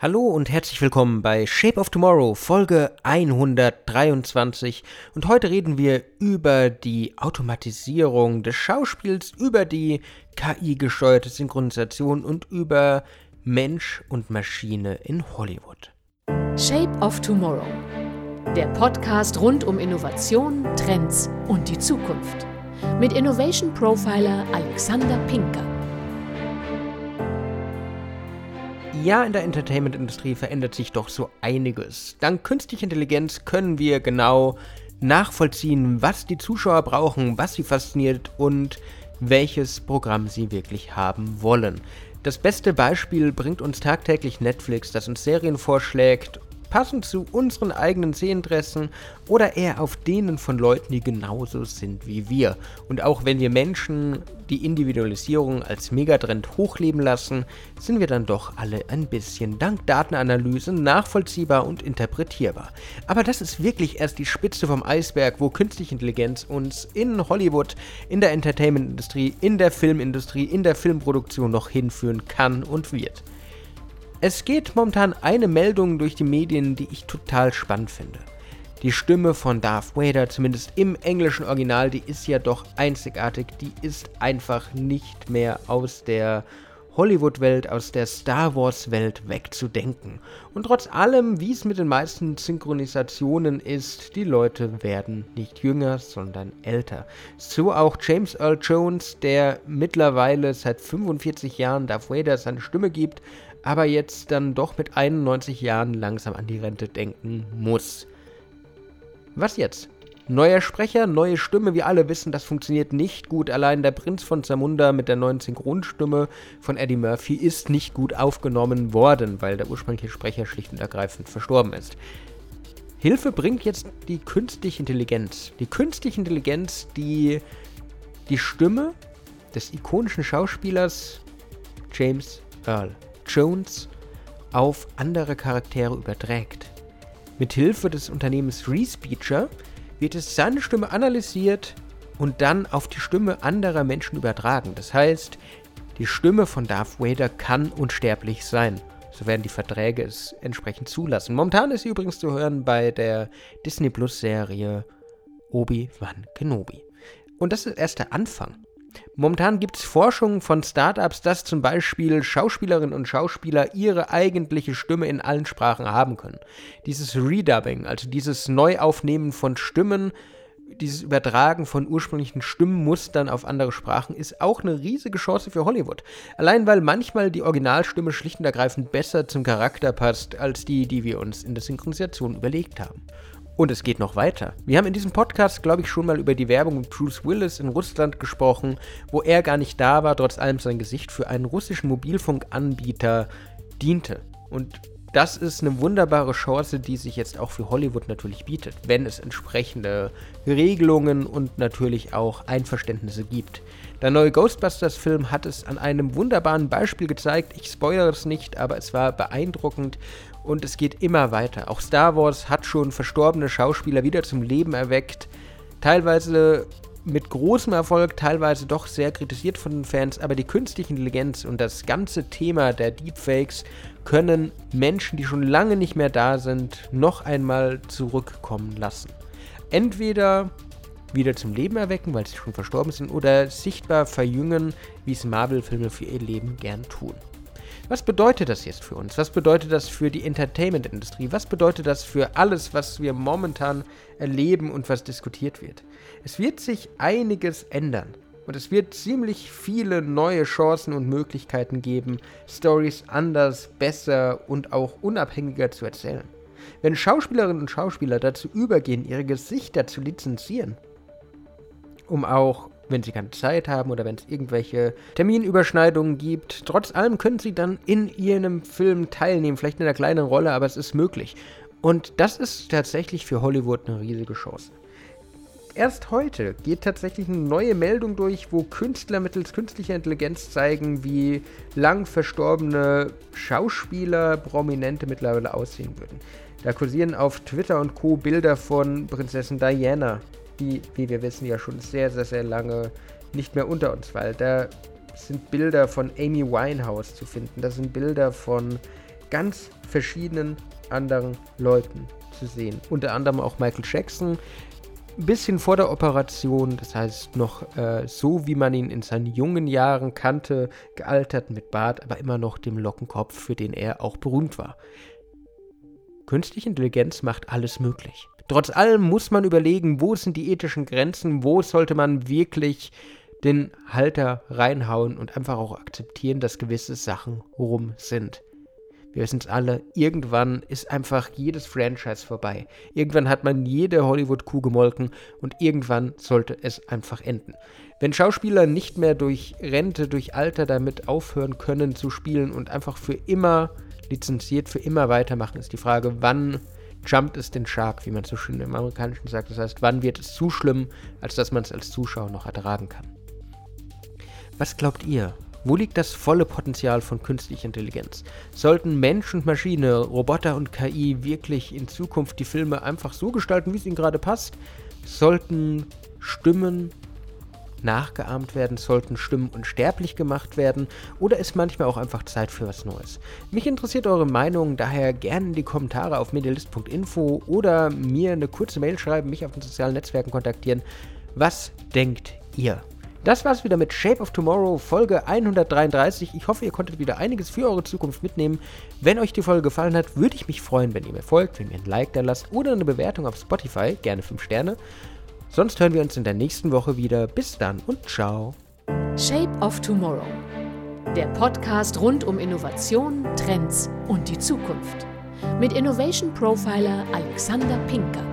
Hallo und herzlich willkommen bei Shape of Tomorrow, Folge 123. Und heute reden wir über die Automatisierung des Schauspiels, über die KI-gesteuerte Synchronisation und über Mensch und Maschine in Hollywood. Shape of Tomorrow, der Podcast rund um Innovation, Trends und die Zukunft. Mit Innovation Profiler Alexander Pinker. Ja, in der Entertainment-Industrie verändert sich doch so einiges. Dank künstlicher Intelligenz können wir genau nachvollziehen, was die Zuschauer brauchen, was sie fasziniert und welches Programm sie wirklich haben wollen. Das beste Beispiel bringt uns tagtäglich Netflix, das uns Serien vorschlägt passend zu unseren eigenen Sehninteressen oder eher auf denen von Leuten, die genauso sind wie wir. Und auch wenn wir Menschen die Individualisierung als Megatrend hochleben lassen, sind wir dann doch alle ein bisschen dank Datenanalyse nachvollziehbar und interpretierbar. Aber das ist wirklich erst die Spitze vom Eisberg, wo künstliche Intelligenz uns in Hollywood, in der Entertainment-Industrie, in der Filmindustrie, in der Filmproduktion noch hinführen kann und wird. Es geht momentan eine Meldung durch die Medien, die ich total spannend finde. Die Stimme von Darth Vader, zumindest im englischen Original, die ist ja doch einzigartig. Die ist einfach nicht mehr aus der Hollywood-Welt, aus der Star Wars-Welt wegzudenken. Und trotz allem, wie es mit den meisten Synchronisationen ist, die Leute werden nicht jünger, sondern älter. So auch James Earl Jones, der mittlerweile seit 45 Jahren Darth Vader seine Stimme gibt, aber jetzt dann doch mit 91 Jahren langsam an die Rente denken muss. Was jetzt? Neuer Sprecher, neue Stimme, wir alle wissen, das funktioniert nicht gut. Allein der Prinz von Zamunda mit der neuen Synchronstimme von Eddie Murphy ist nicht gut aufgenommen worden, weil der ursprüngliche Sprecher schlicht und ergreifend verstorben ist. Hilfe bringt jetzt die künstliche Intelligenz. Die künstliche Intelligenz, die die Stimme des ikonischen Schauspielers James Earl Jones auf andere Charaktere überträgt. Mithilfe des Unternehmens Respeecher wird es seine Stimme analysiert und dann auf die Stimme anderer Menschen übertragen. Das heißt, die Stimme von Darth Vader kann unsterblich sein. So werden die Verträge es entsprechend zulassen. Momentan ist sie übrigens zu hören bei der Disney Plus Serie Obi-Wan Kenobi. Und das ist erst der Anfang. Momentan gibt es Forschung von Startups, dass zum Beispiel Schauspielerinnen und Schauspieler ihre eigentliche Stimme in allen Sprachen haben können. Dieses Redubbing, also dieses Neuaufnehmen von Stimmen, dieses Übertragen von ursprünglichen Stimmenmustern auf andere Sprachen ist auch eine riesige Chance für Hollywood. Allein weil manchmal die Originalstimme schlicht und ergreifend besser zum Charakter passt als die, die wir uns in der Synchronisation überlegt haben. Und es geht noch weiter. Wir haben in diesem Podcast, glaube ich, schon mal über die Werbung mit Bruce Willis in Russland gesprochen, wo er gar nicht da war, trotz allem sein Gesicht für einen russischen Mobilfunkanbieter diente. Und das ist eine wunderbare Chance, die sich jetzt auch für Hollywood natürlich bietet, wenn es entsprechende Regelungen und natürlich auch Einverständnisse gibt. Der neue Ghostbusters-Film hat es an einem wunderbaren Beispiel gezeigt. Ich spoilere es nicht, aber es war beeindruckend und es geht immer weiter. Auch Star Wars hat schon verstorbene Schauspieler wieder zum Leben erweckt. Teilweise mit großem Erfolg, teilweise doch sehr kritisiert von den Fans, aber die künstliche Intelligenz und das ganze Thema der Deepfakes können Menschen, die schon lange nicht mehr da sind, noch einmal zurückkommen lassen. Entweder wieder zum Leben erwecken, weil sie schon verstorben sind, oder sichtbar verjüngen, wie es Marvel-Filme für ihr Leben gern tun. Was bedeutet das jetzt für uns? Was bedeutet das für die Entertainment-Industrie? Was bedeutet das für alles, was wir momentan erleben und was diskutiert wird? Es wird sich einiges ändern. Und es wird ziemlich viele neue Chancen und Möglichkeiten geben, Stories anders, besser und auch unabhängiger zu erzählen. Wenn Schauspielerinnen und Schauspieler dazu übergehen, ihre Gesichter zu lizenzieren, um auch wenn sie keine Zeit haben oder wenn es irgendwelche Terminüberschneidungen gibt. Trotz allem können sie dann in ihrem Film teilnehmen, vielleicht in einer kleinen Rolle, aber es ist möglich. Und das ist tatsächlich für Hollywood eine riesige Chance. Erst heute geht tatsächlich eine neue Meldung durch, wo Künstler mittels künstlicher Intelligenz zeigen, wie lang verstorbene Schauspieler, Prominente mittlerweile aussehen würden. Da kursieren auf Twitter und Co. Bilder von Prinzessin Diana, die, wie wir wissen, ja schon sehr, sehr, sehr lange nicht mehr unter uns war. Da sind Bilder von Amy Winehouse zu finden, da sind Bilder von ganz verschiedenen anderen Leuten zu sehen. Unter anderem auch Michael Jackson, ein bisschen vor der Operation, das heißt noch äh, so, wie man ihn in seinen jungen Jahren kannte, gealtert mit Bart, aber immer noch dem Lockenkopf, für den er auch berühmt war. Künstliche Intelligenz macht alles möglich. Trotz allem muss man überlegen, wo sind die ethischen Grenzen, wo sollte man wirklich den Halter reinhauen und einfach auch akzeptieren, dass gewisse Sachen rum sind. Wir wissen es alle, irgendwann ist einfach jedes Franchise vorbei. Irgendwann hat man jede Hollywood-Kuh gemolken und irgendwann sollte es einfach enden. Wenn Schauspieler nicht mehr durch Rente, durch Alter damit aufhören können zu spielen und einfach für immer lizenziert, für immer weitermachen, ist die Frage, wann jumpt es den Shark, wie man so schön im Amerikanischen sagt. Das heißt, wann wird es zu schlimm, als dass man es als Zuschauer noch ertragen kann. Was glaubt ihr? Wo liegt das volle Potenzial von künstlicher Intelligenz? Sollten Mensch und Maschine, Roboter und KI wirklich in Zukunft die Filme einfach so gestalten, wie es ihnen gerade passt? Sollten Stimmen nachgeahmt werden, sollten Stimmen unsterblich gemacht werden oder ist manchmal auch einfach Zeit für was Neues? Mich interessiert eure Meinung, daher gerne in die Kommentare auf medialist.info oder mir eine kurze Mail schreiben, mich auf den sozialen Netzwerken kontaktieren. Was denkt ihr? Das war's wieder mit Shape of Tomorrow, Folge 133. Ich hoffe, ihr konntet wieder einiges für eure Zukunft mitnehmen. Wenn euch die Folge gefallen hat, würde ich mich freuen, wenn ihr mir folgt, wenn ihr ein Like da lasst oder eine Bewertung auf Spotify, gerne 5 Sterne. Sonst hören wir uns in der nächsten Woche wieder. Bis dann und ciao. Shape of Tomorrow. Der Podcast rund um Innovation, Trends und die Zukunft. Mit Innovation Profiler Alexander Pinker.